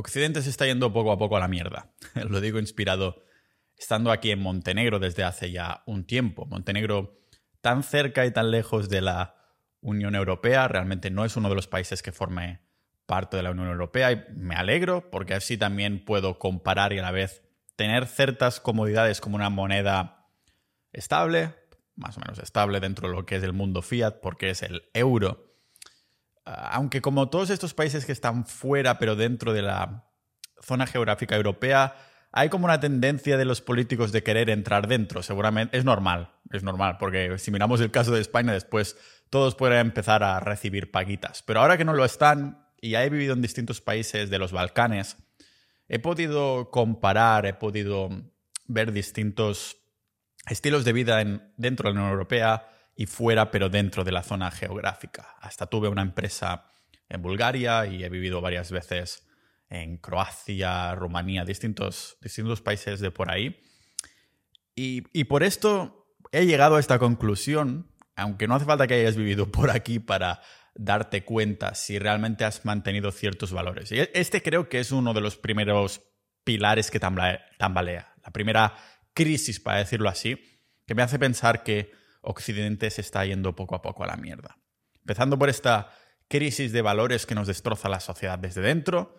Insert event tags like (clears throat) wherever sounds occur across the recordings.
Occidente se está yendo poco a poco a la mierda. (laughs) Lo digo inspirado estando aquí en Montenegro desde hace ya un tiempo. Montenegro tan cerca y tan lejos de la Unión Europea, realmente no es uno de los países que forme parte de la Unión Europea y me alegro porque así también puedo comparar y a la vez tener ciertas comodidades como una moneda estable, más o menos estable dentro de lo que es el mundo fiat porque es el euro aunque como todos estos países que están fuera pero dentro de la zona geográfica europea, hay como una tendencia de los políticos de querer entrar dentro. Seguramente es normal, es normal, porque si miramos el caso de España después, todos pueden empezar a recibir paguitas. Pero ahora que no lo están, y he vivido en distintos países de los Balcanes, he podido comparar, he podido ver distintos estilos de vida dentro de la Unión Europea y fuera, pero dentro de la zona geográfica. Hasta tuve una empresa en Bulgaria y he vivido varias veces en Croacia, Rumanía, distintos, distintos países de por ahí. Y, y por esto he llegado a esta conclusión, aunque no hace falta que hayas vivido por aquí para darte cuenta si realmente has mantenido ciertos valores. Y este creo que es uno de los primeros pilares que tambalea, la primera crisis, para decirlo así, que me hace pensar que Occidente se está yendo poco a poco a la mierda. Empezando por esta crisis de valores que nos destroza la sociedad desde dentro.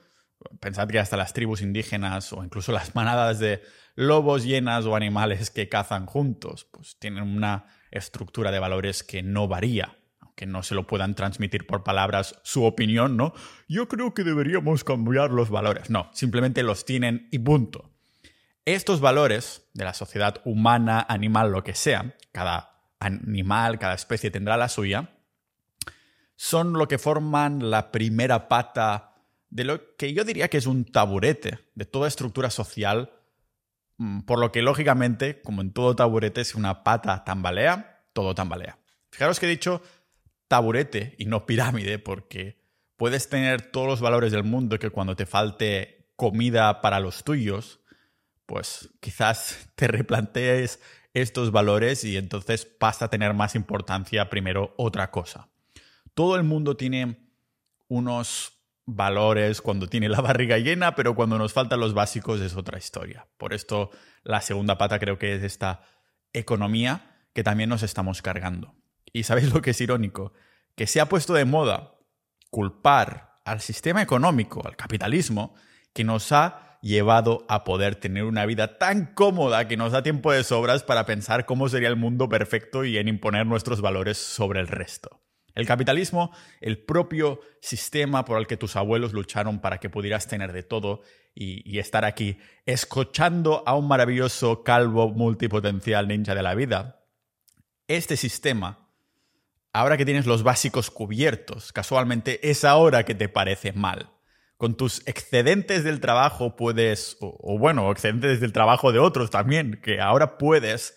Pensad que hasta las tribus indígenas o incluso las manadas de lobos llenas o animales que cazan juntos, pues tienen una estructura de valores que no varía, aunque no se lo puedan transmitir por palabras su opinión, ¿no? Yo creo que deberíamos cambiar los valores. No, simplemente los tienen y punto. Estos valores de la sociedad humana, animal, lo que sea, cada animal, cada especie tendrá la suya, son lo que forman la primera pata de lo que yo diría que es un taburete de toda estructura social, mm, por lo que lógicamente, como en todo taburete, si una pata tambalea, todo tambalea. Fijaros que he dicho taburete y no pirámide, porque puedes tener todos los valores del mundo que cuando te falte comida para los tuyos, pues quizás (laughs) te replantees estos valores y entonces pasa a tener más importancia primero otra cosa. Todo el mundo tiene unos valores cuando tiene la (laughs) barriga llena, pero cuando nos faltan los básicos es otra historia. Por esto la segunda pata creo que es esta economía que también nos estamos cargando. Y sabéis lo que es irónico, que se ha puesto de moda culpar al sistema económico, al capitalismo, que nos ha llevado a poder tener una vida tan cómoda que nos da tiempo de sobras para pensar cómo sería el mundo perfecto y en imponer nuestros valores sobre el resto. El capitalismo, el propio sistema por el que tus abuelos lucharon para que pudieras tener de todo y, estar aquí escuchando a un maravilloso calvo multipotencial ninja de la vida. Este sistema, ahora que tienes los básicos cubiertos, casualmente es ahora que te parece mal con tus excedentes del trabajo puedes, o, bueno, excedentes del trabajo de otros también, que ahora puedes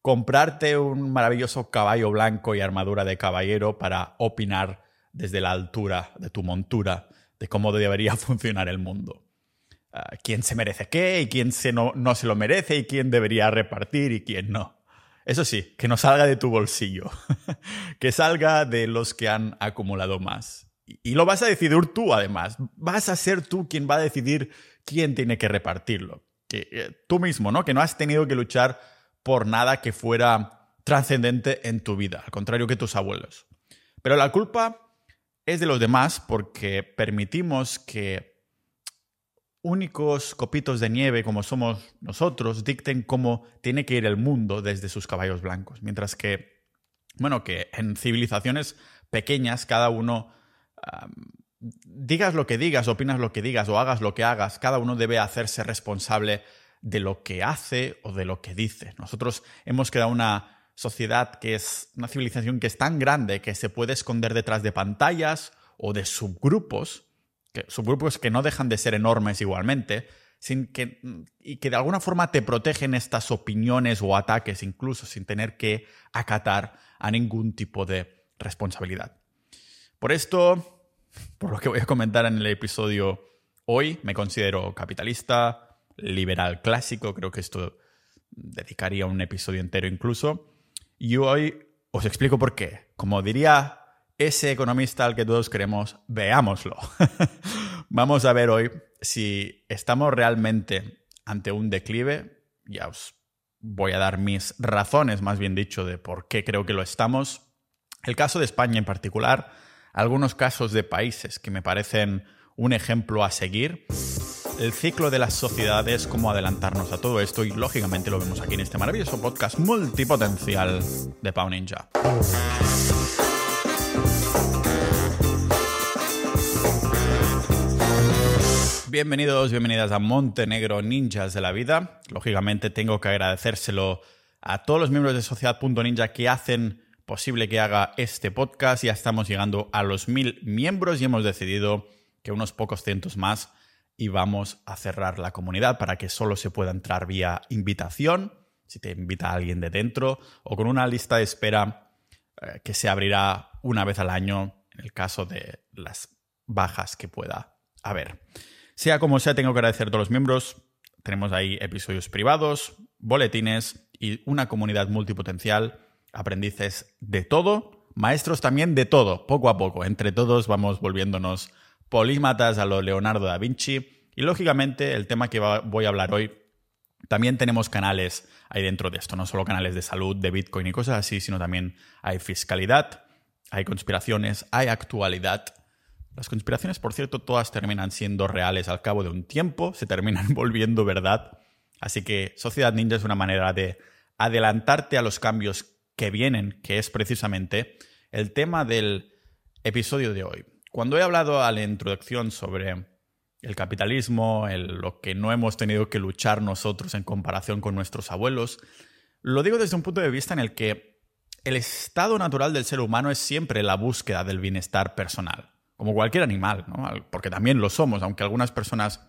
comprarte un maravilloso caballo blanco y armadura de caballero para opinar desde la altura de tu montura de cómo debería (laughs) funcionar el mundo. Ah, quién se merece qué y quién se no, no se lo merece y quién debería repartir y quién no. Eso sí, que no salga de tu bolsillo, (laughs) que salga de los que han acumulado más. Y lo vas a decidir tú, además. Vas a ser tú quien va a decidir quién tiene que repartirlo. Que, eh, tú mismo, ¿no? Que no has tenido que luchar por nada que fuera trascendente en tu vida, al contrario que tus abuelos. Pero la culpa es de los demás porque permitimos que únicos copitos de nieve como somos nosotros dicten cómo tiene que ir el mundo desde sus caballos blancos. Mientras que, bueno, que en civilizaciones pequeñas cada uno digas lo que digas, opinas lo que digas o hagas lo que hagas, cada uno debe hacerse responsable de lo que hace o de lo que dice. Nosotros hemos creado una sociedad que es una civilización que es tan grande que se puede esconder detrás de pantallas o de subgrupos, que, subgrupos que no dejan de ser enormes igualmente, sin que, y que de alguna forma te protegen estas opiniones o ataques incluso sin tener que acatar a ningún tipo de responsabilidad. Por esto, por lo que voy a comentar en el episodio hoy, me considero capitalista, liberal clásico, creo que esto dedicaría un episodio entero incluso. Y hoy os explico por qué. Como diría ese economista al que todos queremos, veámoslo. (laughs) Vamos a ver hoy si estamos realmente ante un declive. Ya os voy a dar mis razones, más bien dicho, de por qué creo que lo estamos. El caso de España en particular, algunos casos de países que me parecen un ejemplo a seguir el ciclo de las sociedades, cómo adelantarnos a todo esto y lógicamente lo vemos aquí en este maravilloso podcast multipotencial de Pau Ninja. Bienvenidos, bienvenidas a Montenegro Ninjas de la Vida. Lógicamente tengo que agradecérselo a todos los miembros de Sociedad.ninja que hacen posible que haga este podcast. Ya estamos llegando a los mil miembros y hemos decidido que unos pocos cientos más y vamos a cerrar la comunidad para que solo se pueda entrar vía invitación, si te invita alguien de dentro, o con una lista de espera eh, que se abrirá una vez al año en el caso de las bajas que pueda haber. Sea como sea, tengo que agradecer a todos los miembros. Tenemos ahí episodios privados, boletines y una comunidad multipotencial, aprendices de todo, maestros también de todo, poco a poco. Entre todos vamos volviéndonos polímatas a lo Leonardo da Vinci. Y lógicamente el tema que voy a hablar hoy, también tenemos canales ahí dentro de esto, no solo canales de salud, de Bitcoin y cosas así, sino también hay fiscalidad, hay conspiraciones, hay actualidad. Las conspiraciones, por cierto, todas terminan siendo reales al cabo de un tiempo, se terminan (laughs) volviendo verdad. Así que Sociedad Ninja es una manera de adelantarte a los cambios que vienen, que es precisamente el tema del episodio de hoy. Cuando he hablado a la introducción sobre el capitalismo, lo que no hemos tenido que luchar nosotros en comparación con nuestros abuelos, lo digo desde un punto de vista en el que el estado natural del ser humano es siempre la búsqueda del bienestar personal, como cualquier animal, porque también lo somos, aunque algunas personas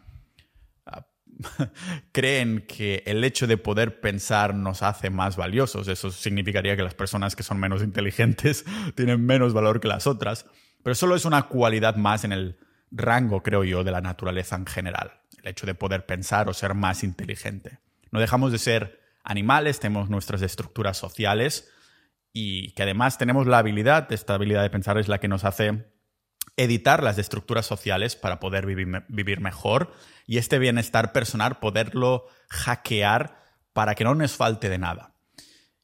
(laughs) creen que el hecho de poder pensar nos hace más valiosos. Eso significaría que las personas que son menos inteligentes (laughs) tienen menos valor que las otras. Pero solo es una cualidad más en el rango, creo yo, de la naturaleza en general. El hecho de poder pensar o ser más inteligente. No dejamos de ser animales, tenemos nuestras estructuras sociales y que además tenemos la habilidad, esta habilidad de pensar es la que nos hace editar las estructuras sociales para poder vivir, mejor y este bienestar personal poderlo hackear para que no nos falte de nada.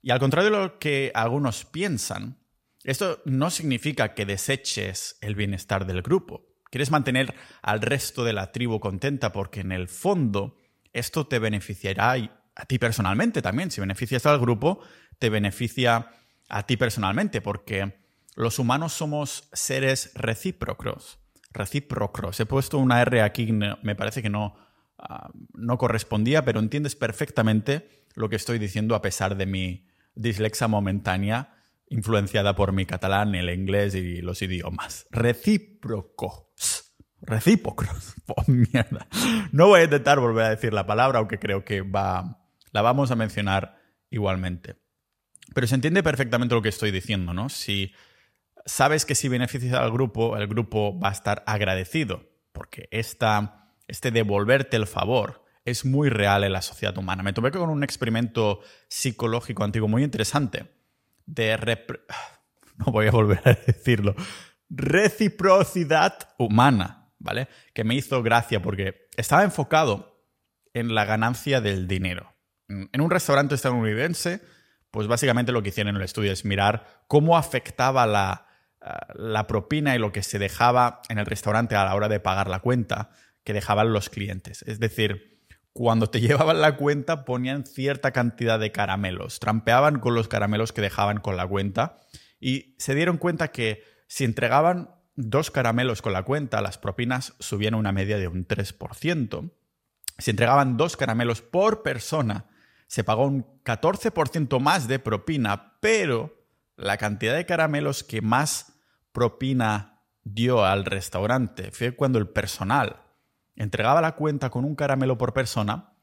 Y al contrario de lo que algunos piensan, esto no significa que deseches el bienestar del grupo. Quieres mantener al resto de la tribu contenta porque en el fondo esto te beneficiará a ti personalmente también. Si beneficias al grupo, te beneficia a ti personalmente porque los humanos somos seres recíprocos. Recíprocos. He puesto una R aquí, me parece que no, ah, no correspondía, pero entiendes perfectamente lo que estoy diciendo a pesar de mi dislexia momentánea influenciada por mi catalán, el inglés y los idiomas. Recíprocos. Recíprocos. (laughs) Oh, mierda. No voy a intentar volver a decir la palabra, aunque creo que va, la vamos a mencionar igualmente. Pero se entiende perfectamente lo que estoy diciendo, ¿no? Si sabes que si beneficias al grupo, el grupo va a estar agradecido, porque esta, este devolverte el favor es muy real en la sociedad humana. Me tomé con un experimento psicológico antiguo muy interesante de... (sighs) No voy a volver a decirlo. Reciprocidad humana, ¿vale? Que me hizo gracia porque estaba enfocado en la ganancia del dinero. En un restaurante estadounidense, pues básicamente lo que hicieron en el estudio es mirar cómo afectaba la, la propina y lo que se dejaba en el restaurante a la hora de pagar la cuenta que dejaban los clientes. Es decir, cuando te (laughs) llevaban la cuenta ponían cierta cantidad de caramelos, trampeaban con los caramelos que dejaban con la cuenta y se dieron cuenta que si entregaban dos caramelos con la cuenta, las propinas subían una media de un 3%. Si entregaban dos caramelos por persona, se pagó un 14% más de propina, pero la cantidad de caramelos que más propina dio al restaurante fue cuando el personal entregaba la cuenta con un caramelo por persona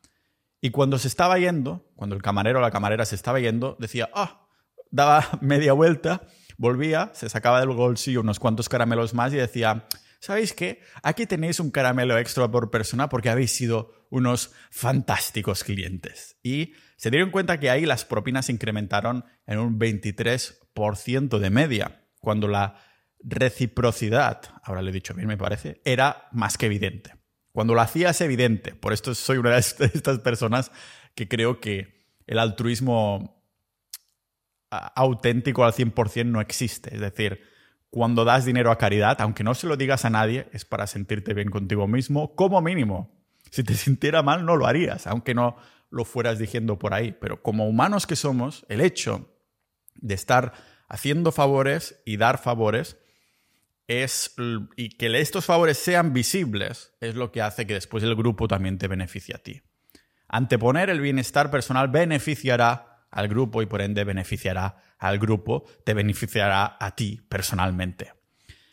y cuando se estaba yendo, cuando el camarero o la camarera se estaba yendo, decía, ah, daba (laughs) media vuelta, volvía, se sacaba del bolsillo unos cuantos caramelos más y decía, ¿sabéis qué? Aquí tenéis un caramelo extra por persona porque habéis sido unos fantásticos clientes. Y se dieron cuenta que ahí las propinas incrementaron en un 23% de media, cuando la reciprocidad, ahora lo he dicho bien me parece, era más que evidente. Cuando lo hacías evidente, por esto soy una de estas personas que creo que el altruismo auténtico al 100% no existe. Es decir, cuando das dinero a caridad, aunque no se lo digas a nadie, es para sentirte bien contigo mismo, como mínimo. Si te (laughs) sintiera mal, no lo harías, aunque no lo fueras diciendo por ahí. Pero como humanos que somos, el hecho de estar haciendo favores y dar favores es y que estos favores sean visibles es lo que hace que después el grupo también te beneficie a ti. Anteponer el bienestar personal beneficiará al grupo y por ende beneficiará al grupo, te beneficiará a ti personalmente.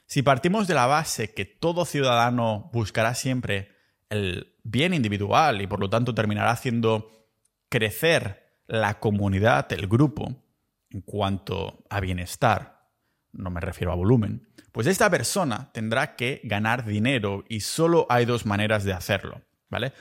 Si partimos de la base que todo ciudadano buscará siempre el bien individual y por lo tanto terminará haciendo crecer la comunidad, el grupo, en cuanto a bienestar, no me refiero a volumen, pues esta persona tendrá que ganar dinero y solo hay dos maneras de hacerlo, ¿vale?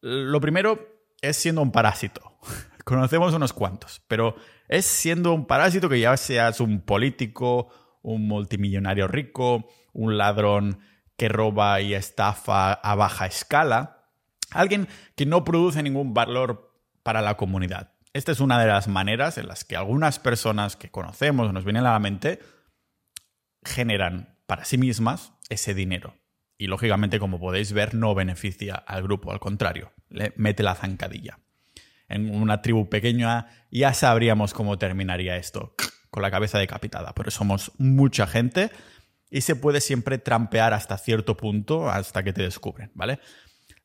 Lo primero es siendo un parásito. (laughs) Conocemos unos cuantos, pero es siendo un parásito que ya seas un político, un multimillonario rico, un ladrón que roba y estafa a baja escala, alguien que no produce ningún valor para la comunidad. Esta es una de las maneras en las que algunas personas que conocemos, nos vienen a la mente, generan para sí mismas ese dinero. Y lógicamente, como podéis ver, no beneficia al grupo, al contrario, le mete la zancadilla. En una tribu pequeña ya sabríamos cómo terminaría esto, con la cabeza decapitada, pero somos mucha gente y se puede siempre trampear hasta cierto punto, hasta que te descubren, ¿vale?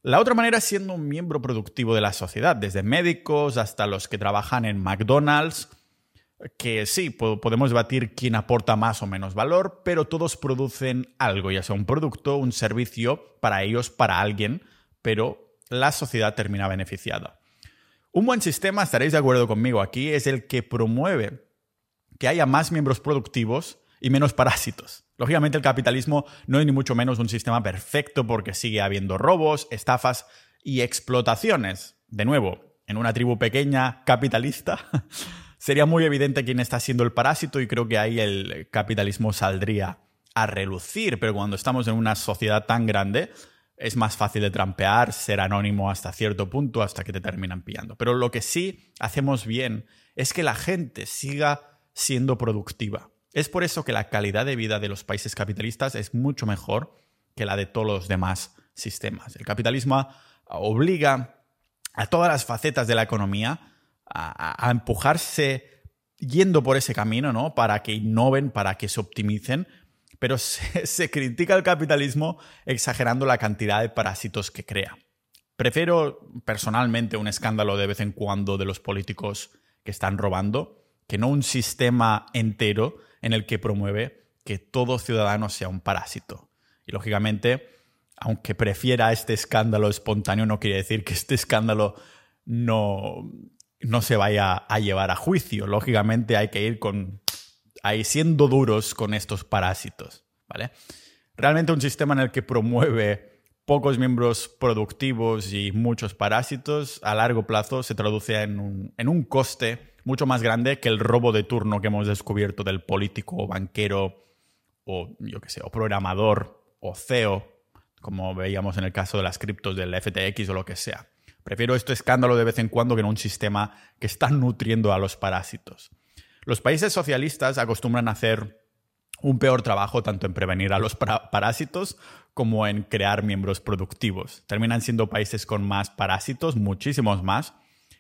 La otra manera es siendo un miembro productivo de la sociedad, desde médicos hasta los que trabajan en McDonald's, que sí, podemos debatir quién aporta más o menos valor, pero todos producen algo, ya sea un producto, un servicio, para ellos, para alguien, pero la sociedad termina beneficiada. Un buen sistema, estaréis de acuerdo conmigo aquí, es el que promueve que haya más miembros productivos y menos parásitos. Lógicamente el capitalismo no es ni mucho menos un sistema perfecto porque sigue habiendo robos, estafas y explotaciones. De nuevo, en una tribu pequeña capitalista (laughs) sería muy evidente quién está siendo el parásito y creo que ahí el capitalismo saldría a relucir, pero cuando estamos en una sociedad tan grande es más fácil de trampear, ser anónimo hasta cierto punto, hasta que te terminan pillando. Pero lo que sí hacemos bien es que la gente siga siendo productiva. Es por eso que la calidad de vida de los países capitalistas es mucho mejor que la de todos los demás sistemas. El capitalismo obliga a todas las facetas de la economía a, empujarse yendo por ese camino, ¿no? Para que innoven, para que se optimicen, pero (laughs) se, critica el capitalismo exagerando la cantidad de parásitos que crea. Prefiero personalmente un escándalo de vez en cuando de los políticos que están robando que no un sistema entero en el que promueve que todo ciudadano sea un parásito. Y lógicamente, aunque prefiera este escándalo espontáneo, no quiere decir que este escándalo no, no se vaya a llevar a juicio. Lógicamente hay que ir con ahí siendo duros con estos parásitos, ¿vale? Realmente un sistema en el que promueve pocos miembros productivos y muchos parásitos a largo plazo se traduce en un, en un coste mucho más grande que el robo de turno que hemos descubierto del político o banquero o yo qué sé, o programador o CEO, como veíamos en el caso de las criptos del FTX o lo que sea. Prefiero este escándalo de vez en cuando que no un sistema que está nutriendo a los parásitos. Los países socialistas acostumbran a hacer un peor trabajo tanto en prevenir a los parásitos como en crear miembros productivos. Terminan siendo países con más parásitos, muchísimos más,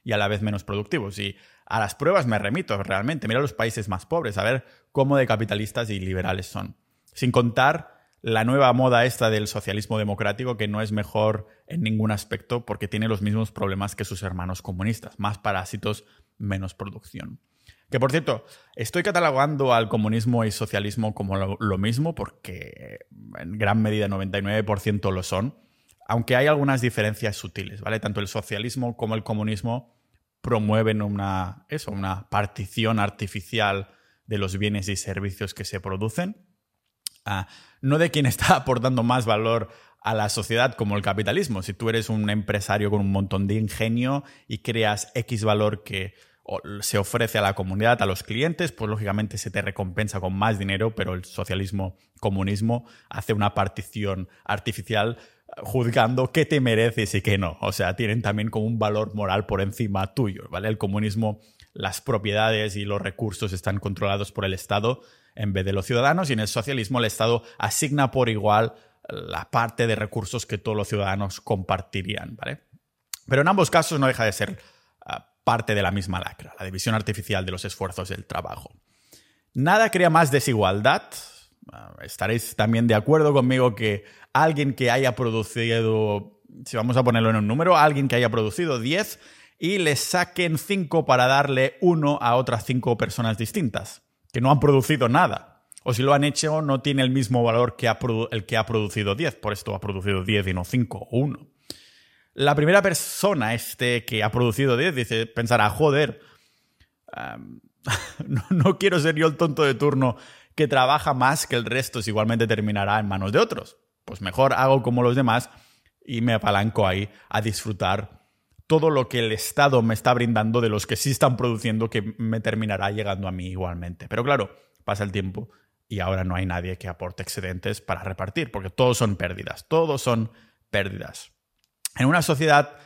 y a la vez menos productivos. Y a las pruebas me remito realmente. Mira los países más pobres, a ver cómo de capitalistas y liberales son. Sin contar la nueva moda esta del socialismo democrático que no es mejor en ningún aspecto porque tiene los mismos problemas que sus hermanos comunistas, más parásitos, menos producción. Que por cierto, estoy catalogando al comunismo y socialismo como lo, mismo porque en gran medida 99% lo son, aunque hay algunas diferencias sutiles, ¿vale? Tanto el socialismo como el comunismo promueven una, eso, una partición artificial de los bienes y servicios que se producen no de quien (laughs) está aportando más valor a la sociedad como el capitalismo. Si tú eres un empresario con un montón de ingenio y creas X valor que se ofrece a la comunidad, a los clientes, pues lógicamente se te recompensa con más dinero, pero el socialismo comunismo hace una partición artificial juzgando qué te mereces y qué no. O sea, tienen también como un valor moral por encima tuyo, ¿vale? El comunismo, las propiedades y los recursos están controlados por el Estado en vez de los ciudadanos y en el socialismo el Estado asigna por igual la parte de recursos que todos los ciudadanos compartirían, ¿vale? Pero en ambos casos no deja de ser ah, parte de la misma lacra, la división artificial de los esfuerzos del trabajo. Nada crea más desigualdad. Ah, estaréis también de acuerdo conmigo que alguien que haya producido, si vamos a ponerlo en un número, alguien que haya producido 10 y le saquen 5 para darle uno a otras 5 personas distintas, que no han producido nada. O si lo han hecho, no tiene el mismo valor que el que ha producido 10, por esto ha producido 10 y no 5 o 1. La primera persona este que ha producido 10 dice, pensará, joder, (laughs) no, no quiero ser yo el tonto de turno que trabaja más que el resto, si igualmente terminará en manos de otros pues mejor hago como los demás y me apalanco ahí a disfrutar todo lo que el Estado me está brindando de los que sí están produciendo que me terminará llegando a mí igualmente. Pero claro, pasa el tiempo y ahora no hay nadie que aporte excedentes para repartir, porque todos son pérdidas, todos son pérdidas. En una sociedad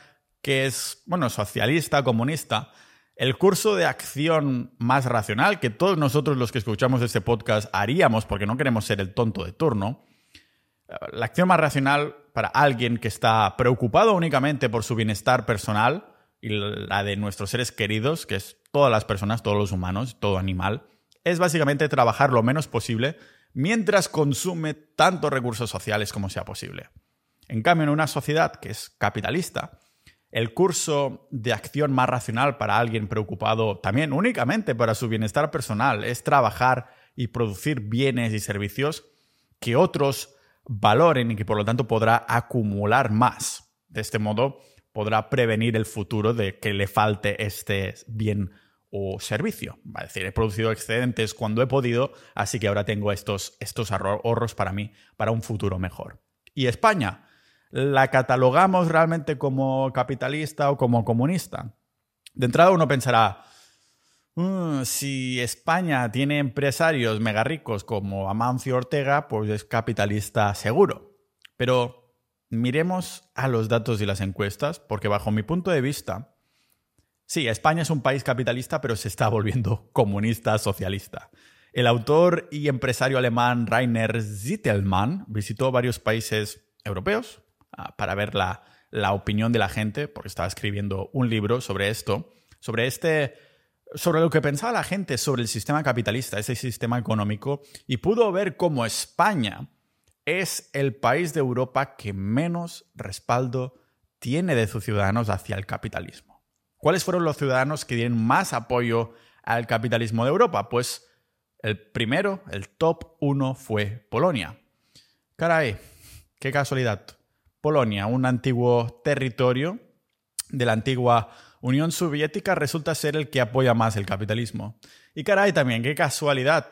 que es, bueno, socialista, comunista, el curso de acción más racional que todos nosotros los que escuchamos este podcast haríamos porque no queremos ser el tonto de turno, la acción más racional para alguien que está preocupado únicamente por su bienestar personal y la de nuestros seres queridos, que es todas las personas, todos los humanos, todo animal, es básicamente trabajar lo menos posible mientras consume tantos recursos sociales como sea posible. En cambio, en una sociedad que es capitalista, el curso de acción más racional para alguien preocupado también únicamente para su bienestar personal es trabajar y producir bienes y servicios que otros valoren y que por lo tanto podrá acumular más. De este modo podrá prevenir el futuro de que le falte este bien o servicio. A decir, he producido excedentes cuando he podido, así que ahora tengo estos, estos ahorros para mí, para un futuro mejor. ¿Y España? ¿La catalogamos realmente como capitalista o como comunista? De entrada uno pensará, Mm, si España tiene empresarios mega ricos como Amancio Ortega, pues es capitalista seguro. Pero miremos a los datos y las encuestas, porque bajo mi punto de vista, sí, España es un país capitalista, pero se está volviendo (laughs) comunista socialista. El autor y empresario alemán Rainer Zittelmann visitó varios países europeos ah, para ver la, la opinión de la gente, porque estaba escribiendo un libro sobre esto, sobre este sobre lo que pensaba la gente sobre el sistema capitalista, ese sistema económico, y pudo ver cómo España es el país de Europa que menos respaldo tiene de sus ciudadanos hacia el capitalismo. ¿Cuáles fueron los ciudadanos que tienen más apoyo al capitalismo de Europa? Pues el primero, el top uno fue Polonia. Caray, qué casualidad. Polonia, un antiguo territorio de la antigua Unión Soviética resulta ser el que apoya más el capitalismo. Y caray también, qué casualidad.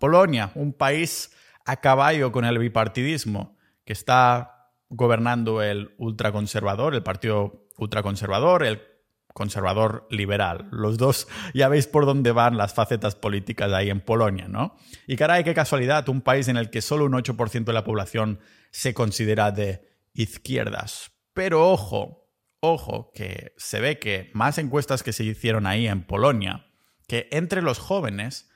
Polonia, un país a caballo con el bipartidismo, que está gobernando el ultraconservador, el partido ultraconservador, el conservador liberal. Los dos (laughs) ya veis por dónde van las facetas políticas ahí en Polonia, ¿no? Y caray, qué casualidad, un país en el que solo un 8% de la población se considera de izquierdas. Pero ojo, Ojo, que se ve que más encuestas que se hicieron ahí en Polonia, que entre los jóvenes,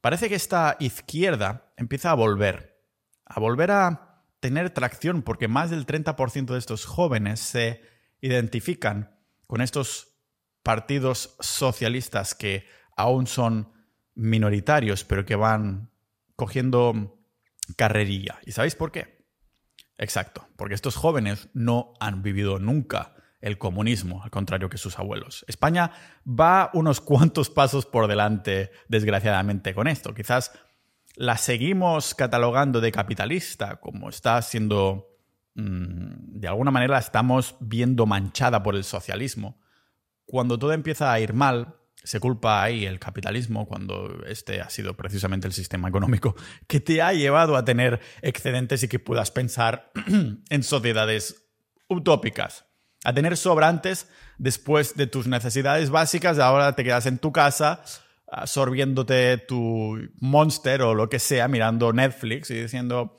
parece que esta izquierda empieza a volver, a volver a tener tracción, porque más del 30% de estos jóvenes se identifican con estos partidos socialistas que aún son minoritarios, pero que van cogiendo carrerilla. ¿Y sabéis por qué? Exacto, porque estos jóvenes no han vivido nunca el comunismo, al contrario que sus abuelos. España va unos cuantos pasos por delante, desgraciadamente, con esto. Quizás la seguimos catalogando de capitalista, como está siendo, de alguna manera la estamos viendo manchada por el socialismo. Cuando todo empieza a ir mal, se culpa ahí el capitalismo, cuando este ha sido precisamente el sistema económico (laughs) que te ha llevado a tener excedentes y que puedas pensar (clears throat) en sociedades utópicas a tener sobrantes después de tus necesidades básicas, ahora te quedas en tu casa absorbiéndote tu monster o lo que sea, mirando Netflix y diciendo,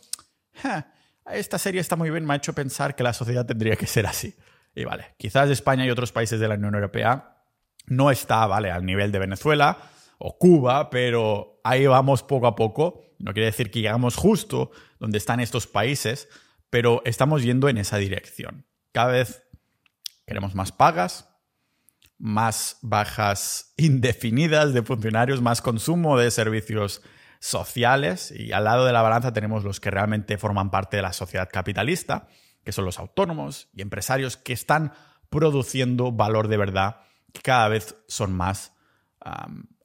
esta serie está muy bien, me ha hecho pensar que la sociedad tendría que ser así. Y vale, quizás España y otros países de la Unión Europea no está, vale, al nivel de Venezuela o Cuba, pero ahí vamos poco a poco. No quiere decir que llegamos justo donde están estos países, pero estamos yendo en esa dirección. Cada vez queremos más pagas, más bajas (laughs) indefinidas de funcionarios, más consumo de servicios sociales y al lado de la balanza tenemos los que realmente forman parte de la sociedad capitalista, que son los autónomos y empresarios que están produciendo valor de verdad, que cada vez son más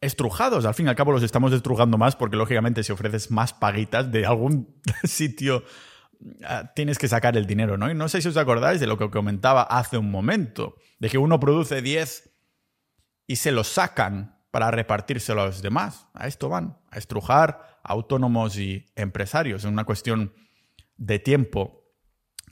estrujados. Al fin y al cabo los estamos estrujando más porque lógicamente si ofreces más paguitas de algún (laughs) sitio ah, tienes que sacar el dinero, ¿no? Y no sé si os acordáis de lo que comentaba hace un momento, de que uno produce 10 y se los sacan para repartírselo a los demás. A esto van, a estrujar autónomos y empresarios. Es una cuestión de tiempo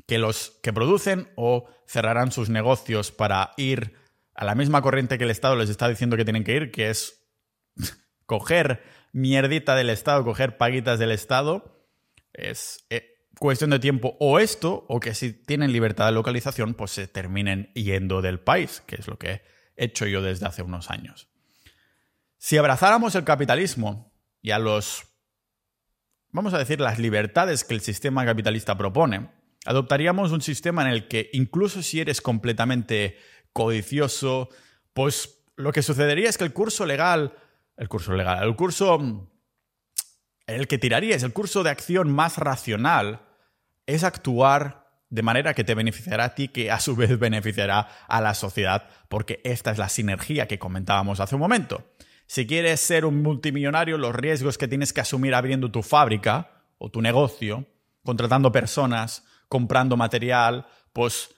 que los que producen o cerrarán sus negocios para ir a la misma corriente que el Estado les está diciendo que tienen que ir, que es (laughs) coger mierdita del Estado, coger paguitas del Estado. Es eh, cuestión de tiempo o esto, o que si tienen libertad de localización, pues se terminen yendo del país, que es lo que he hecho yo desde hace unos años. Si abrazáramos el capitalismo y a los, vamos a decir, las libertades que el sistema capitalista propone, adoptaríamos un sistema en el que incluso si eres completamente codicioso, pues lo que sucedería es que el curso legal, el curso legal, el curso, el que tiraría es el curso de acción más racional, es actuar de manera que te beneficiará a ti, que a su vez beneficiará a la sociedad, porque esta es la sinergia que comentábamos hace un momento. Si quieres ser un multimillonario, los riesgos que tienes que asumir abriendo tu fábrica o tu negocio, contratando personas, comprando material, pues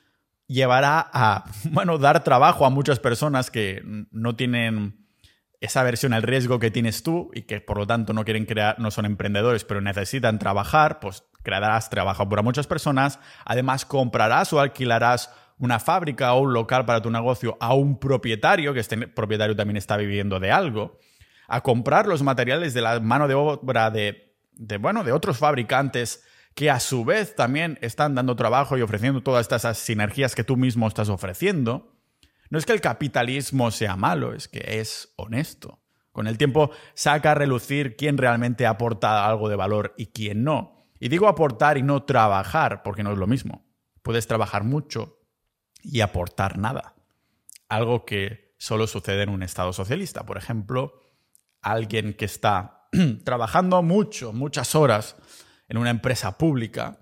llevará a, (laughs) bueno, dar trabajo a muchas personas que no tienen esa versión al riesgo que tienes tú y que por lo tanto no quieren crear, no son emprendedores, pero necesitan trabajar, pues crearás trabajo para muchas personas. Además, comprarás o alquilarás una fábrica o un local para tu negocio a un propietario, que este propietario también está viviendo de algo, a comprar los materiales de la mano de obra de, de, bueno, de otros fabricantes que a su vez también están dando trabajo y ofreciendo todas estas sinergias que tú mismo estás ofreciendo. No es que el capitalismo sea malo, es que es honesto. Con el tiempo saca a relucir quién realmente aporta algo de valor y quién no. Y digo aportar y no trabajar, porque no es lo mismo. Puedes trabajar mucho y aportar nada. Algo que solo sucede en un Estado socialista. Por ejemplo, alguien que está (clears throat) trabajando mucho, muchas horas en una empresa pública,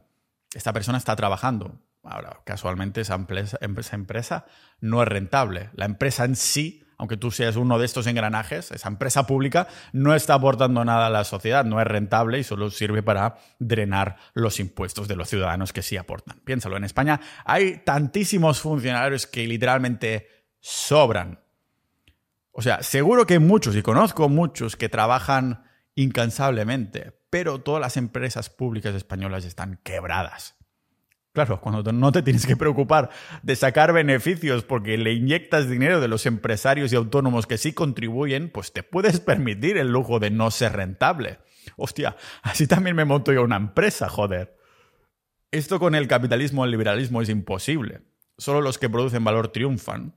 esta persona está trabajando. Ahora, casualmente esa empresa, esa empresa no es rentable. La empresa en sí aunque tú seas uno de estos engranajes, esa empresa pública no está aportando nada a la sociedad, no es rentable y solo sirve para drenar los impuestos de los ciudadanos que sí aportan. Piénsalo, en España hay tantísimos funcionarios que literalmente sobran. O sea, seguro que muchos, y conozco muchos, que trabajan incansablemente, pero todas las empresas públicas españolas están quebradas. Claro, cuando no te tienes que preocupar de sacar beneficios porque le inyectas dinero de los empresarios y autónomos que sí contribuyen, pues te puedes permitir el lujo de no ser rentable. Hostia, así también me monto yo una empresa, joder. Esto con el capitalismo o el liberalismo es imposible. Solo los que producen valor triunfan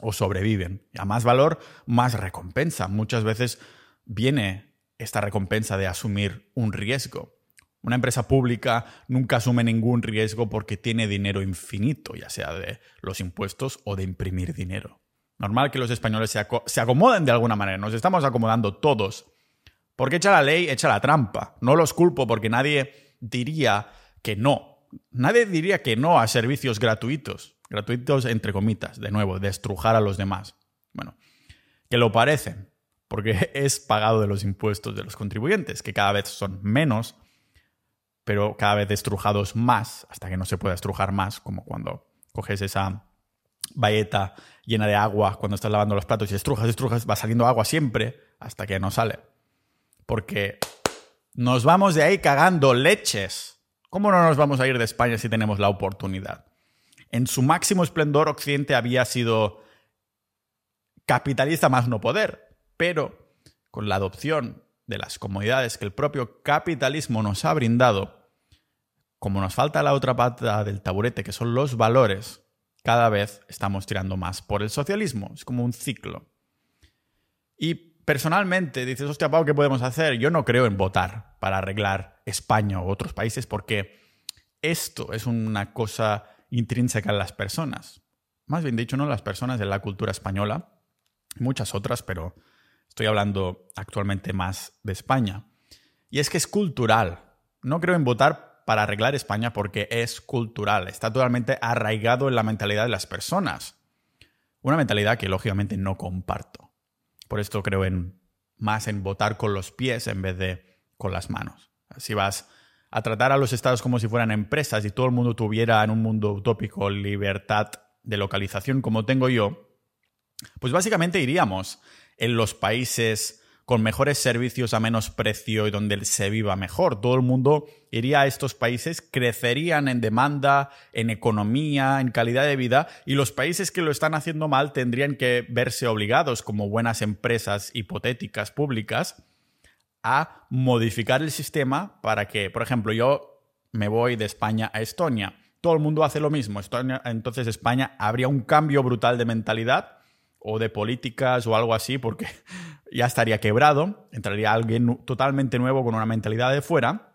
o sobreviven. Y a más valor, más recompensa. Muchas veces viene esta recompensa de asumir un riesgo. Una empresa pública nunca asume ningún riesgo porque tiene dinero infinito, ya sea de los impuestos o de imprimir dinero. Normal que los españoles se, acomoden de alguna manera, nos estamos acomodando todos. Porque echa la ley, echa la trampa. No los culpo porque nadie diría que no. Nadie diría que no a servicios gratuitos. Gratuitos entre comitas, de nuevo, de estrujar a los demás. Bueno, que lo parecen, porque (laughs) es pagado de los impuestos de los contribuyentes, que cada vez son menos pero cada vez estrujados más, hasta que no se pueda estrujar más, como cuando coges esa bayeta llena de agua cuando estás lavando los platos y estrujas, estrujas, va saliendo agua siempre hasta que no sale. Porque nos vamos de ahí cagando leches. ¿Cómo no nos vamos a ir de España si tenemos la oportunidad? En su máximo esplendor, Occidente había sido capitalista más no poder, pero con la adopción de las comodidades que el propio capitalismo nos ha brindado, como nos falta la otra pata del taburete, que son los valores, cada vez estamos tirando más por el socialismo. Es como un ciclo. Y personalmente dices, hostia, Pau, ¿qué podemos hacer? Yo no creo en votar para arreglar España u otros países porque esto es una cosa intrínseca en las personas. Más bien dicho, no las personas de la cultura española, muchas otras, pero estoy hablando actualmente más de España. Y es que es cultural. No creo en votar para arreglar España porque es cultural, está totalmente arraigado en la mentalidad de las personas. Una mentalidad que lógicamente no comparto. Por esto creo en más en votar con los pies en vez de con las manos. Si vas a tratar a los estados como si fueran empresas y todo el mundo tuviera en un mundo utópico libertad de localización como tengo yo, pues básicamente iríamos en los países con mejores servicios a menos precio y donde se viva mejor. Todo el mundo iría a estos países, crecerían en demanda, en economía, en calidad de vida, y los países que lo están haciendo mal tendrían que verse obligados, como buenas empresas hipotéticas públicas, a modificar el sistema para que, por ejemplo, yo me voy de España a Estonia. Todo el mundo hace lo mismo. entonces España habría un cambio brutal de mentalidad o de políticas o algo así, porque (laughs) ya estaría quebrado, entraría alguien totalmente nuevo con una mentalidad de fuera,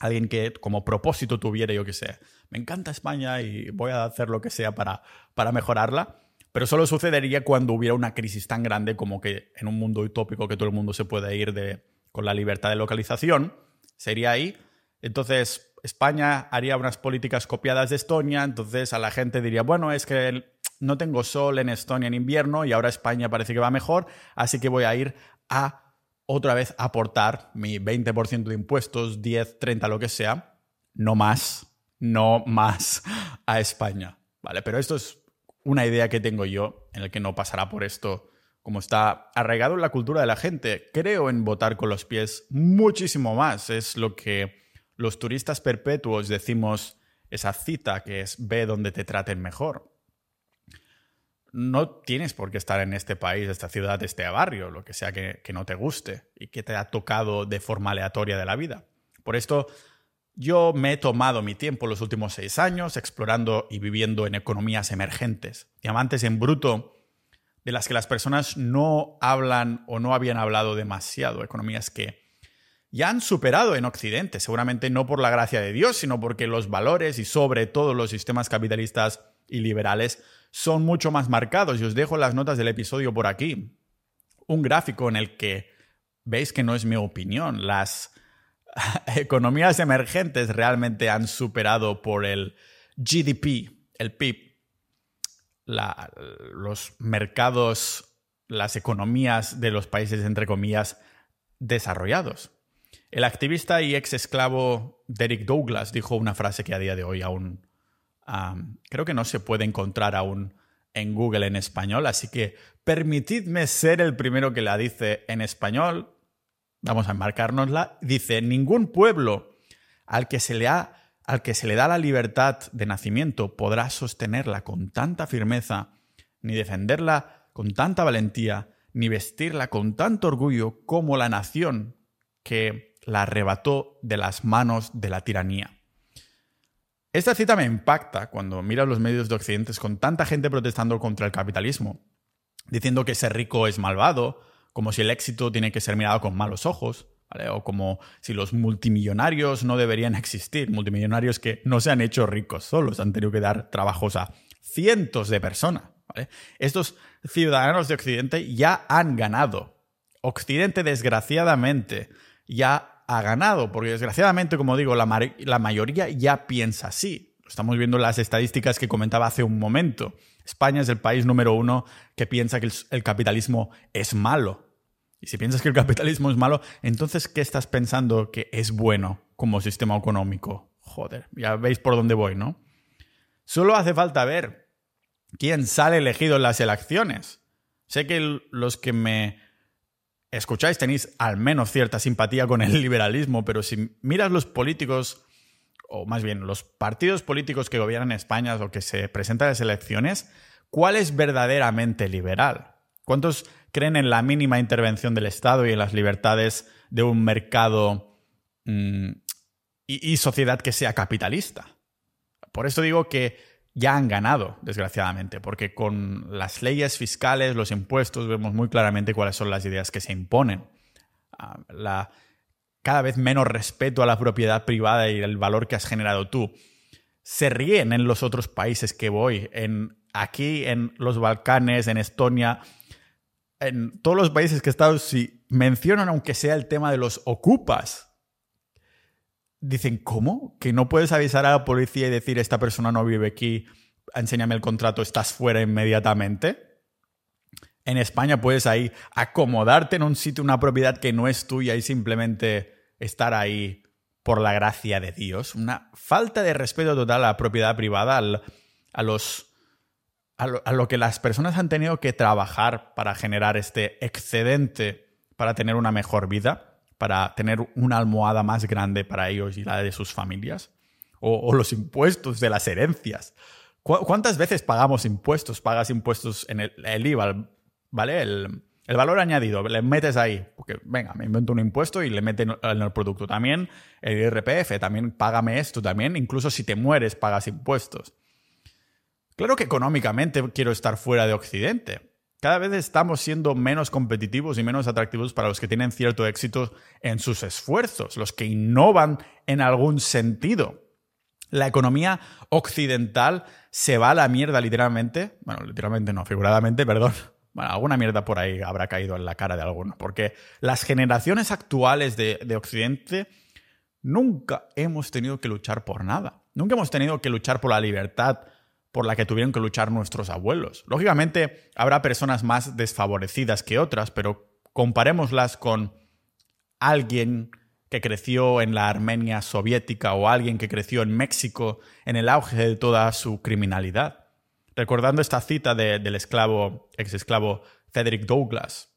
alguien que como propósito tuviera, yo que sé, me encanta España y voy a hacer lo que sea para, para mejorarla, pero solo sucedería cuando hubiera una crisis tan grande como que en un mundo utópico que todo el mundo se puede ir de, con la libertad de localización, sería ahí. Entonces, España haría unas políticas copiadas de Estonia, entonces a la gente diría, bueno, es que no tengo sol en Estonia en invierno y ahora España parece que va mejor, así que voy a ir a otra vez aportar mi 20% de impuestos, 10, 30, lo que sea, no más, no más (laughs) a España. ¿Vale? Pero esto es una idea que tengo yo en el que no pasará por esto como está arraigado en la cultura de la gente. Creo en votar con los pies muchísimo más. Es lo que los turistas perpetuos decimos esa cita que es ve donde te traten mejor. No tienes por qué estar en este país, esta ciudad, este barrio, lo que sea que, no te guste y que te ha tocado de forma aleatoria de la vida. Por esto, yo me he tomado mi tiempo los últimos seis años explorando y viviendo en economías emergentes, diamantes en bruto de las que las personas no hablan o no habían hablado demasiado, economías que ya han superado en Occidente, seguramente no por la gracia de Dios, sino porque los valores y sobre todo los sistemas capitalistas y liberales son mucho más marcados. Y os dejo las notas del episodio por aquí. Un gráfico en el que veis que no es mi opinión. Las (laughs) economías emergentes realmente han superado por el GDP, el PIB, los mercados, las economías de los países, entre comillas, desarrollados. El activista y ex esclavo Derek Douglas dijo una frase que a día de hoy aún creo que no se puede encontrar aún en Google en español, así que permitidme ser el primero que la dice en español. Vamos a enmarcárnosla. Dice, ningún pueblo al que se le ha al que se le da la libertad de nacimiento podrá sostenerla con tanta firmeza, ni defenderla con tanta valentía, ni vestirla con tanto orgullo como la nación que la arrebató de las manos de la tiranía. Esta cita me impacta cuando miro los medios de Occidente con tanta gente protestando contra el capitalismo, diciendo que ser rico es malvado, como si el éxito tiene que ser mirado con malos ojos, o como si los multimillonarios no deberían existir, multimillonarios que no se han hecho ricos solos, han tenido que dar trabajos a cientos de personas. Estos ciudadanos de Occidente ya han ganado. Occidente, desgraciadamente, ya ha ganado, porque desgraciadamente, como digo, la, la mayoría ya piensa así. Estamos viendo las estadísticas que comentaba hace un momento. España es el país número uno que piensa que el capitalismo es malo. Y si piensas que el capitalismo es malo, entonces ¿qué estás pensando que es bueno como sistema económico? Joder, ya veis por dónde voy, ¿no? Solo hace falta ver quién sale elegido en las elecciones. Sé que los que me escucháis tenéis al menos cierta simpatía con el liberalismo, pero si miras los políticos o más bien los partidos políticos que gobiernan España o que se presentan en las elecciones, ¿cuál es verdaderamente liberal? ¿Cuántos creen en la mínima intervención del Estado y en las libertades de un mercado mm, y sociedad que sea capitalista? Por eso digo que ya han ganado, desgraciadamente, porque con las leyes fiscales, los impuestos, vemos muy claramente cuáles son las ideas que se imponen. Ah, la, cada vez menos respeto a la propiedad privada y el valor que has generado tú. Se ríen en los otros países que voy, en, aquí en los Balcanes, en Estonia, en todos los países que he estado, si mencionan aunque sea el tema de los ocupas, dicen, ¿cómo? ¿Que no puedes avisar a la policía y decir, esta persona no vive aquí, enséñame el contrato, estás fuera inmediatamente? En España puedes ahí acomodarte en un sitio, una propiedad que no es tuya y simplemente estar ahí por la gracia de Dios. Una falta de respeto total a la propiedad privada, a los... A lo, a lo que las personas han tenido que trabajar para generar este excedente para tener una mejor vida para tener una almohada más grande para ellos y la de sus familias. O, los impuestos de las herencias. ¿Cuántas veces pagamos impuestos? Pagas impuestos en el, IVA, ¿vale? El, valor añadido, le metes ahí, porque venga, me invento un impuesto y le meten en el producto. También el IRPF, también págame esto, también incluso si te mueres pagas impuestos. Claro que económicamente quiero estar fuera de Occidente, cada vez estamos siendo menos competitivos y menos atractivos para los que tienen cierto éxito en sus esfuerzos, los que innovan en algún sentido. La economía occidental se va a la mierda literalmente, bueno, literalmente no, figuradamente, (laughs) perdón. Bueno, alguna mierda por ahí habrá caído en la cara de alguno, porque las generaciones actuales de, de Occidente nunca hemos tenido que luchar por nada. Nunca hemos tenido que luchar por la libertad, por la que tuvieron que luchar nuestros abuelos. Lógicamente, habrá personas más desfavorecidas que otras, pero comparémoslas con alguien que creció en la Armenia soviética o alguien que creció en México en el auge de toda su criminalidad. Recordando esta cita del esclavo, ex esclavo Frederick Douglass,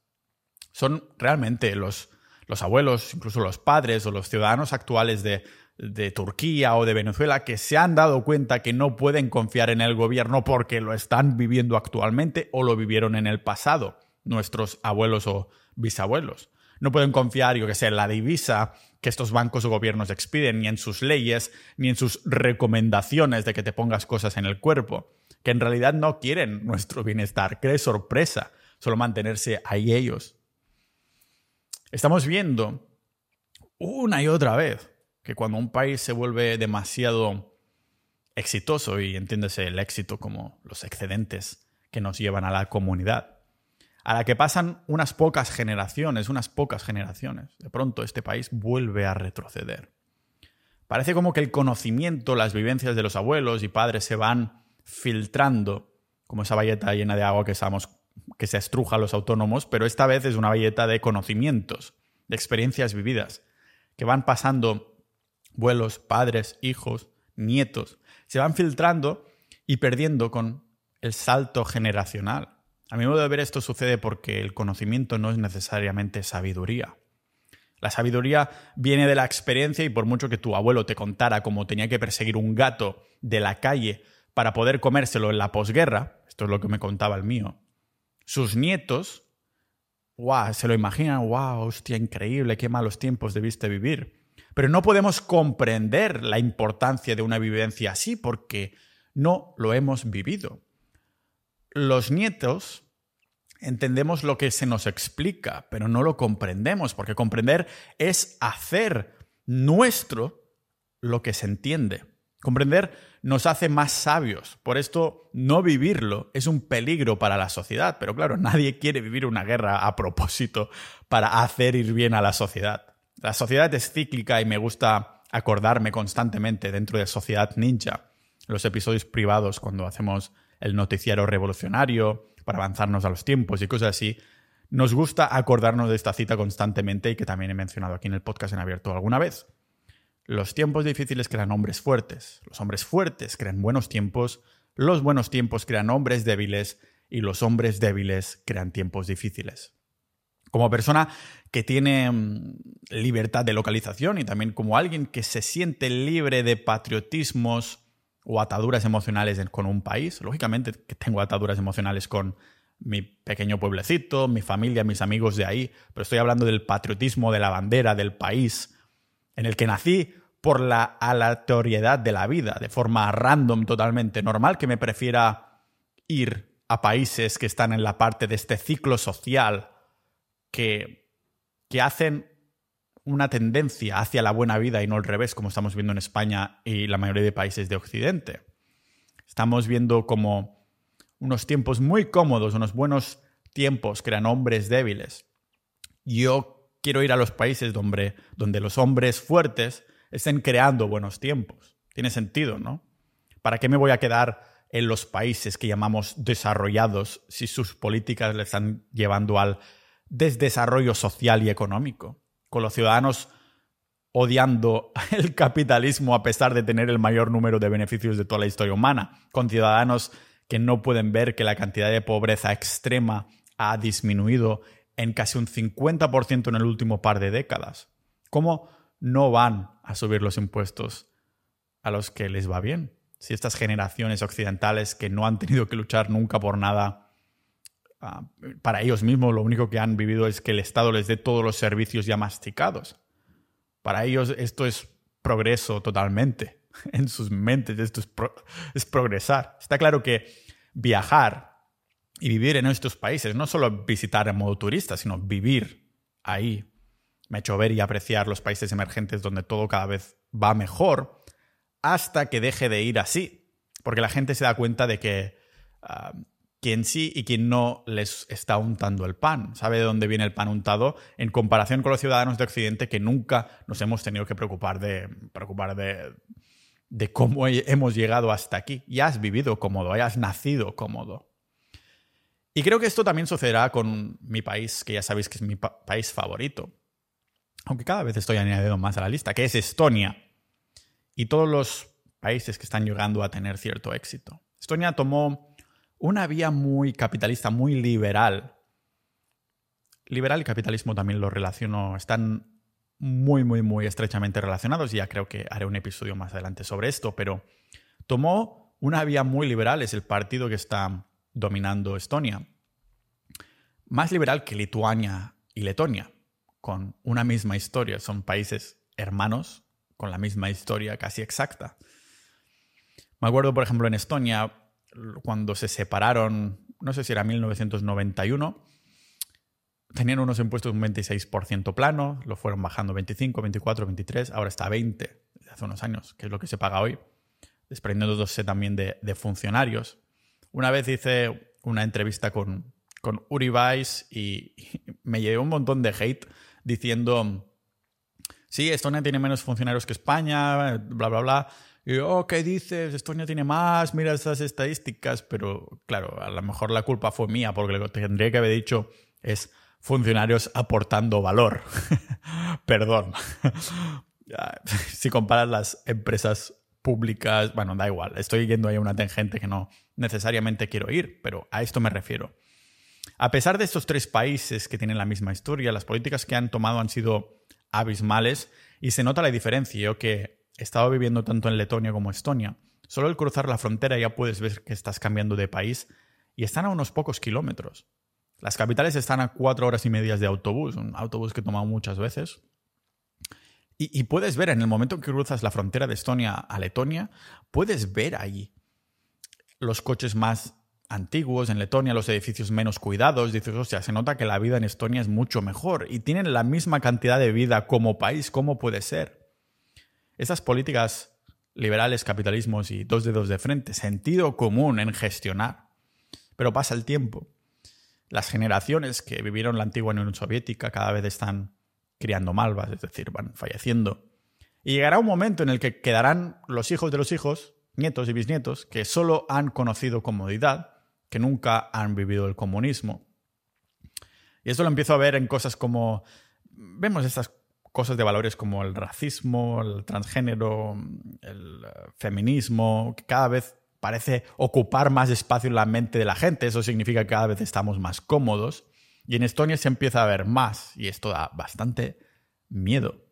son realmente los, los abuelos, incluso los padres o los ciudadanos actuales de, de Turquía o de Venezuela que se han dado cuenta que no pueden confiar en el gobierno porque lo están viviendo actualmente o lo vivieron en el pasado, nuestros abuelos o bisabuelos. No pueden confiar, yo que sé, en la divisa que estos bancos o gobiernos expiden, ni en sus leyes, ni en sus recomendaciones de que te pongas cosas en el cuerpo, que en realidad no quieren nuestro bienestar. Qué sorpresa, solo mantenerse ahí ellos. Estamos viendo una y otra vez que cuando un país se vuelve demasiado exitoso, y entiéndese el éxito como los excedentes que nos llevan a la comunidad, a la que pasan unas pocas generaciones, unas pocas generaciones, de pronto este país vuelve a retroceder. Parece como que el conocimiento, las vivencias de los abuelos y padres se van filtrando, como esa valleta llena de agua que, que se estruja a los autónomos, pero esta vez es una valleta de conocimientos, de experiencias vividas, que van pasando vuelos, padres, hijos, nietos, se van filtrando y perdiendo con el salto generacional. A mi modo de ver esto sucede porque el conocimiento no es necesariamente sabiduría. La sabiduría viene de la experiencia y por mucho que tu abuelo te contara cómo tenía que perseguir un gato de la calle para poder comérselo en la posguerra, esto es lo que me contaba el mío, sus nietos, wow, se lo imaginan, wow, hostia, increíble, qué malos tiempos debiste vivir. Pero no podemos comprender la importancia de una vivencia así porque no lo hemos vivido. Los nietos entendemos lo que se nos explica, pero no lo comprendemos, porque comprender es hacer nuestro lo que se entiende. Comprender nos hace más sabios. Por esto, no vivirlo es un peligro para la sociedad. Pero claro, nadie quiere vivir una guerra a propósito para hacer ir bien a la sociedad. La sociedad es cíclica y me gusta acordarme constantemente dentro de Sociedad Ninja, los episodios privados cuando hacemos el noticiero revolucionario para avanzarnos a los tiempos y cosas así. Nos gusta acordarnos de esta cita constantemente y que también he mencionado aquí en el podcast en abierto alguna vez. Los tiempos difíciles crean hombres fuertes, los hombres fuertes crean buenos tiempos, los buenos tiempos crean hombres débiles y los hombres débiles crean tiempos difíciles. como persona que tiene mm, libertad de localización y también como alguien que se siente libre de patriotismos o ataduras emocionales con un país. Lógicamente que tengo ataduras emocionales con mi pequeño pueblecito, mi familia, mis amigos de ahí, pero estoy hablando del patriotismo de la bandera, del país, en el que nací por la aleatoriedad de la vida, de forma random totalmente normal, que me prefiera ir a países que están en la parte de este ciclo social que, que hacen una tendencia hacia la buena vida y no al revés, como estamos viendo en España y la mayoría de países de Occidente. Estamos viendo como unos tiempos muy cómodos, unos buenos tiempos crean hombres débiles. Yo quiero ir a los países donde, donde los hombres fuertes estén creando buenos tiempos. Tiene sentido, ¿no? ¿Para qué me voy a quedar en los países que llamamos desarrollados si sus políticas le están llevando al desdesarrollo social y económico? Con los ciudadanos odiando (laughs) el capitalismo a pesar de tener el mayor número de beneficios de toda la historia humana, con ciudadanos que no pueden ver que la cantidad de pobreza extrema ha disminuido en casi un 50% en el último par de décadas. ¿Cómo no van a subir los impuestos a los que les va bien? Si estas generaciones occidentales que no han tenido que luchar nunca por nada ah, para ellos mismos, lo único que han vivido es que el Estado les dé todos los servicios ya masticados. Para ellos esto es progreso totalmente (laughs) en sus mentes, esto es, progresar. Está claro que viajar y vivir en estos países, no solo visitar en modo turista, sino vivir ahí, me ha hecho ver y apreciar los países emergentes donde todo cada vez va mejor, hasta que deje de ir así, porque la gente se da cuenta de que ah, quien sí y quien no les está untando el pan, sabe de dónde viene el pan untado en comparación con los ciudadanos de Occidente que nunca nos hemos tenido que preocupar de preocupar de cómo hemos llegado hasta aquí. Ya has vivido cómodo, ya has nacido cómodo. Y creo que esto también sucederá con mi país, que ya sabéis que es mi país favorito. Aunque cada vez estoy añadiendo más a la lista, que es Estonia. Y todos los países que están llegando a tener cierto éxito. Estonia tomó una vía muy capitalista, muy liberal. Liberal y capitalismo también lo relaciono, están muy, muy, muy estrechamente relacionados. Ya creo que haré un episodio más adelante sobre esto, pero tomó una vía muy liberal, es el partido que está dominando Estonia. Más liberal que Lituania y Letonia, con una misma historia. Son países hermanos con la misma historia casi exacta. Me acuerdo, por ejemplo, en Estonia, cuando se separaron, no sé si era 1991, tenían unos impuestos un 26% plano, lo fueron bajando 25, 24, 23, ahora está 20, hace unos años, que es lo que se paga hoy, desprendiéndose también de, de funcionarios. Una vez hice una entrevista con, con Uri y, me llevé un montón de hate diciendo, sí, Estonia tiene menos funcionarios que España, bla, bla, bla. Y oh, ¿qué dices? Estonia tiene más, mira esas estadísticas. Pero claro, a lo mejor la culpa fue mía, porque lo que tendría que haber dicho es funcionarios aportando valor. (laughs) Perdón. (laughs) (laughs) si comparas las empresas públicas, bueno, da igual, estoy yendo ahí a una tangente que no necesariamente quiero ir, pero a esto me refiero. A pesar de estos tres países que tienen la misma historia, las políticas que han tomado han sido abismales y se nota la diferencia. Yo que he estado viviendo tanto en Letonia como Estonia, solo el cruzar la frontera ya puedes ver que estás cambiando de país y están a unos pocos kilómetros. Las capitales están a cuatro horas y medias de autobús, un autobús que he tomado muchas veces. Y, puedes ver en el momento en que cruzas la frontera de Estonia a Letonia, puedes ver ahí los coches más antiguos en Letonia, los edificios menos cuidados. Dices, o sea, se nota que la vida en Estonia es mucho mejor y tienen la misma cantidad de vida como país. ¿Cómo puede ser? Esas políticas liberales, capitalismos y dos dedos de frente, sentido común en gestionar. Pero pasa el tiempo las generaciones que vivieron la antigua Unión Soviética cada vez están criando malvas, es decir, van falleciendo. Y llegará un momento en el que quedarán los hijos de los hijos, nietos y bisnietos, que solo han conocido comodidad, que nunca han vivido el comunismo. Y esto lo empiezo a ver en cosas como... Vemos estas cosas de valores como el racismo, el transgénero, el eh, feminismo, que cada vez parece ocupar más espacio en la mente de la gente. Eso significa que cada vez estamos más cómodos. Y en Estonia se empieza a ver más, y esto da bastante miedo.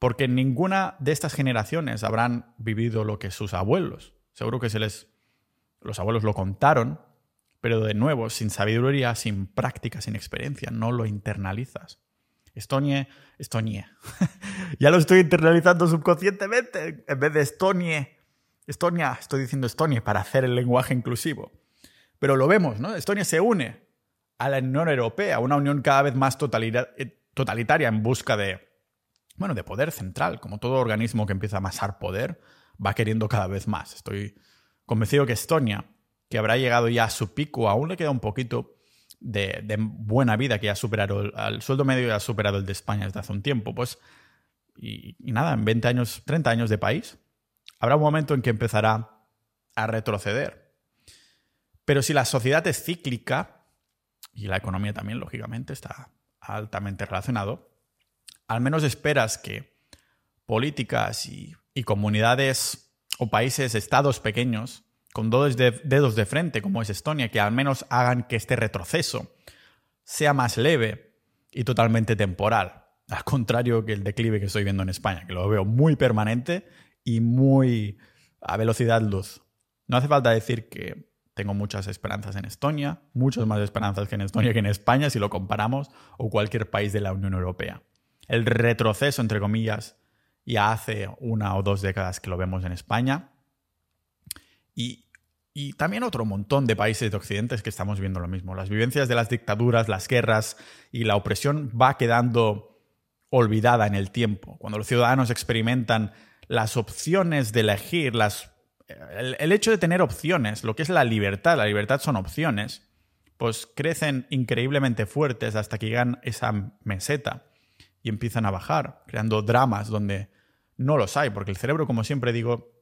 Porque ninguna de estas generaciones habrán vivido lo que sus abuelos. Seguro que se les. Los abuelos lo contaron, pero de nuevo, sin sabiduría, sin práctica, sin experiencia, no lo internalizas. Estonie, Estonie. (laughs) ya lo estoy internalizando subconscientemente. En vez de Estonie, Estonia, estoy diciendo Estonia para hacer el lenguaje inclusivo. Pero lo vemos, ¿no? Estonia se une a la Unión Europea, una unión cada vez más eh, totalitaria en busca de, bueno, de poder central. Como todo organismo que empieza a amasar poder, va queriendo cada vez más. Estoy convencido que Estonia, que habrá llegado ya a su pico, aún le queda un poquito de, buena vida, que ha superado el, sueldo medio ha superado el de España desde hace un tiempo, pues, y, y nada, en 20 años, 30 años de país, habrá un momento en que empezará a retroceder. Pero si la sociedad es cíclica, y la economía también, lógicamente, está altamente relacionado, al menos esperas que políticas y, comunidades o países, estados pequeños, con dos dedos de frente, como es Estonia, que al menos hagan que este retroceso sea más leve y totalmente temporal. Al contrario que el declive que estoy viendo en España, que lo veo muy permanente y muy a velocidad luz. No hace falta decir que tengo muchas esperanzas en Estonia, muchas más esperanzas que en Estonia que en España si lo comparamos o cualquier país de la Unión Europea. El retroceso, entre comillas, ya hace una o dos décadas que lo vemos en España. Y, y también otro montón de países de Occidente que estamos viendo lo mismo. Las vivencias de las dictaduras, las guerras y la opresión va quedando olvidada en el tiempo. Cuando los ciudadanos experimentan las opciones de elegir, las el, hecho de tener opciones, lo que es la libertad, la libertad son opciones, pues crecen increíblemente fuertes hasta que llegan esa meseta y empiezan a bajar, creando dramas donde no los hay, porque el cerebro, como siempre digo,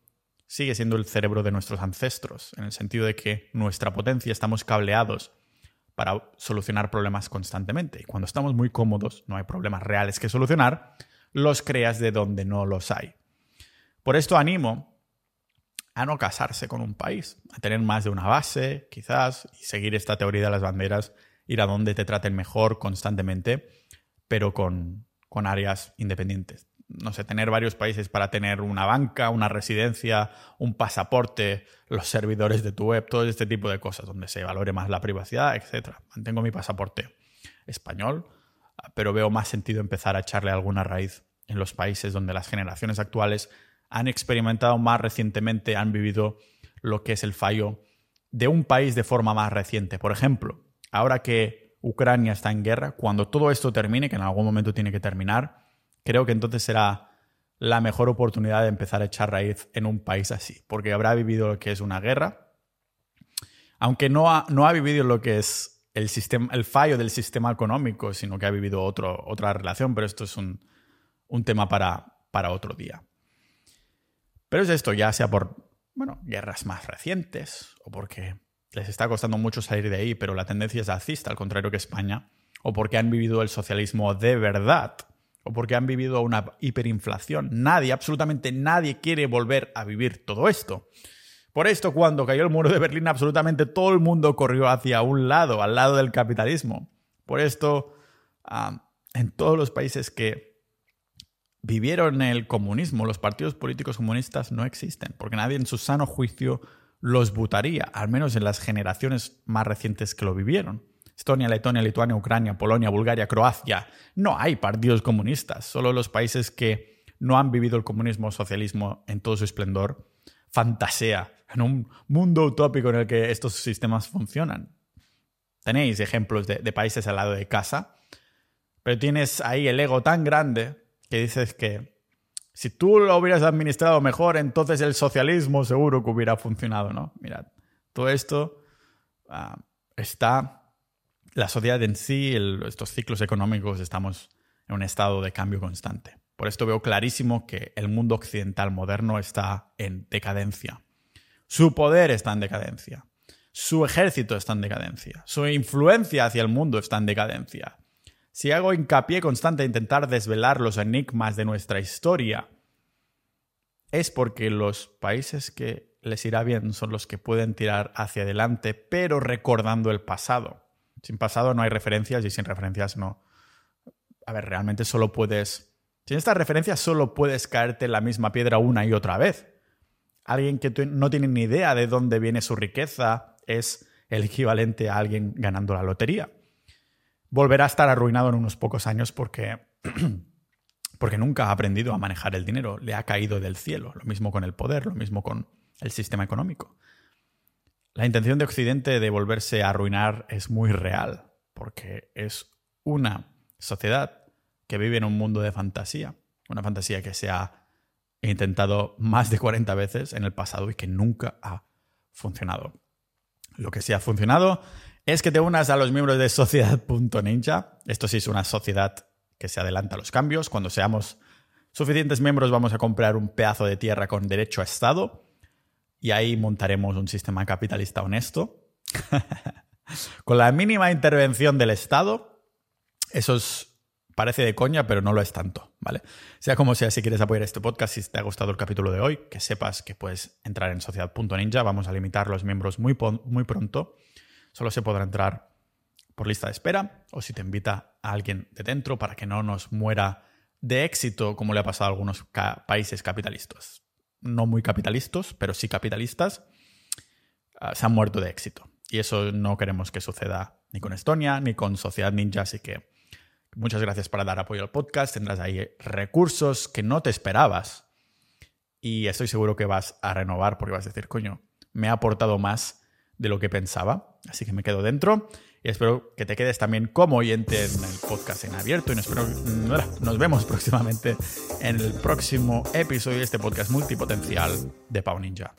sigue siendo el cerebro de nuestros ancestros, en el sentido de que nuestra potencia estamos cableados para solucionar problemas constantemente. Y cuando estamos muy cómodos, no hay problemas reales que solucionar, los creas de donde no los hay. Por esto animo a no casarse con un país, a tener más de una base, quizás, y seguir esta teoría de las banderas, ir a donde te traten mejor constantemente, pero con, con áreas independientes. No sé, tener varios países para tener una banca, una residencia, un pasaporte, los servidores de tu web, todo este tipo de cosas, donde se valore más la privacidad, etc. Mantengo mi pasaporte español, pero veo más sentido empezar a echarle alguna raíz en los países donde las generaciones actuales han experimentado más recientemente, han vivido lo que es el fallo de un país de forma más reciente. Por ejemplo, ahora que Ucrania está en guerra, cuando todo esto termine, que en algún momento tiene que terminar, creo que entonces será la mejor oportunidad de empezar a echar raíz en un país así, porque habrá vivido lo que es una guerra, aunque no ha, no ha vivido lo que es el, fallo del sistema económico, sino que ha vivido otro, otra relación, pero esto es un, un tema para, para otro día. Pero es esto, ya sea por, bueno, guerras más recientes o porque les está costando mucho salir de ahí, pero la tendencia es alcista, al contrario que España, o porque han vivido el socialismo de verdad, o porque han vivido una hiperinflación. Nadie, absolutamente nadie quiere volver a vivir todo esto. Por esto, cuando cayó el muro de Berlín, absolutamente todo el mundo corrió hacia un lado, al lado del capitalismo. Por esto, en todos los países que vivieron el comunismo, los partidos políticos comunistas no existen, porque nadie en su sano juicio los votaría, al menos en las generaciones más recientes que lo vivieron. Estonia, Letonia, Lituania, Ucrania, Polonia, Bulgaria, Croacia. No hay partidos comunistas, solo los países que no han vivido el comunismo o socialismo en todo su esplendor fantasea en un mundo utópico en el que estos sistemas funcionan. Tenéis ejemplos de, países al lado de casa, pero tienes ahí el ego tan grande que dices que si tú lo hubieras administrado mejor, entonces el socialismo seguro que hubiera funcionado, ¿no? Mirad, todo esto ah, está, la sociedad en sí, estos ciclos económicos, estamos en un estado de cambio constante. Por esto veo clarísimo que el mundo occidental moderno está en decadencia. Su poder está en decadencia. Su ejército está en decadencia. Su influencia hacia el mundo está en decadencia. Si hago hincapié constante a intentar desvelar los enigmas de nuestra historia, es porque los países que les irá bien son los que pueden tirar hacia adelante, pero recordando el pasado. Sin pasado no hay referencias y sin referencias no. A ver, realmente solo puedes. Sin estas referencias solo puedes caerte en la misma piedra una y otra vez. Alguien que no tiene ni idea de dónde viene su riqueza es el equivalente a alguien ganando la lotería. Volverá a estar arruinado en unos pocos años porque, (clears throat) porque nunca ha aprendido a manejar el dinero, le ha caído del cielo. Lo mismo con el poder, lo mismo con el sistema económico. La intención de Occidente de volverse a arruinar es muy real, porque es una sociedad que vive en un mundo de fantasía, una fantasía que se ha intentado más de 40 veces en el pasado y que nunca ha funcionado. Lo que sí ha funcionado es que te unas a los miembros de sociedad.ninja. Esto sí es una sociedad que se adelanta a los cambios. Cuando seamos suficientes miembros vamos a comprar un pedazo de tierra con derecho a Estado y ahí montaremos un sistema capitalista honesto. (laughs) Con la mínima intervención del Estado, eso parece de coña, pero no lo es tanto, ¿vale? Sea como sea, si quieres apoyar este podcast, si te ha gustado el capítulo de hoy, que sepas que puedes entrar en sociedad.ninja, vamos a limitar los miembros muy, muy pronto. Solo se podrá entrar por lista de espera o si te invita a alguien de dentro para que no nos muera de éxito como le ha pasado a algunos países capitalistas no muy capitalistas, pero sí capitalistas, ah, se han muerto de éxito. Y eso no queremos que suceda ni con Estonia ni con Sociedad Ninja, así que muchas gracias por dar apoyo al podcast. Tendrás ahí recursos que no te esperabas. Y estoy seguro que vas a renovar porque vas a decir, coño, me ha aportado más de lo que pensaba. Así que me quedo dentro y espero que te quedes también como oyente en el podcast en abierto. Y nos, nos vemos (laughs) próximamente en el próximo episodio de este podcast multipotencial de Pau Ninja.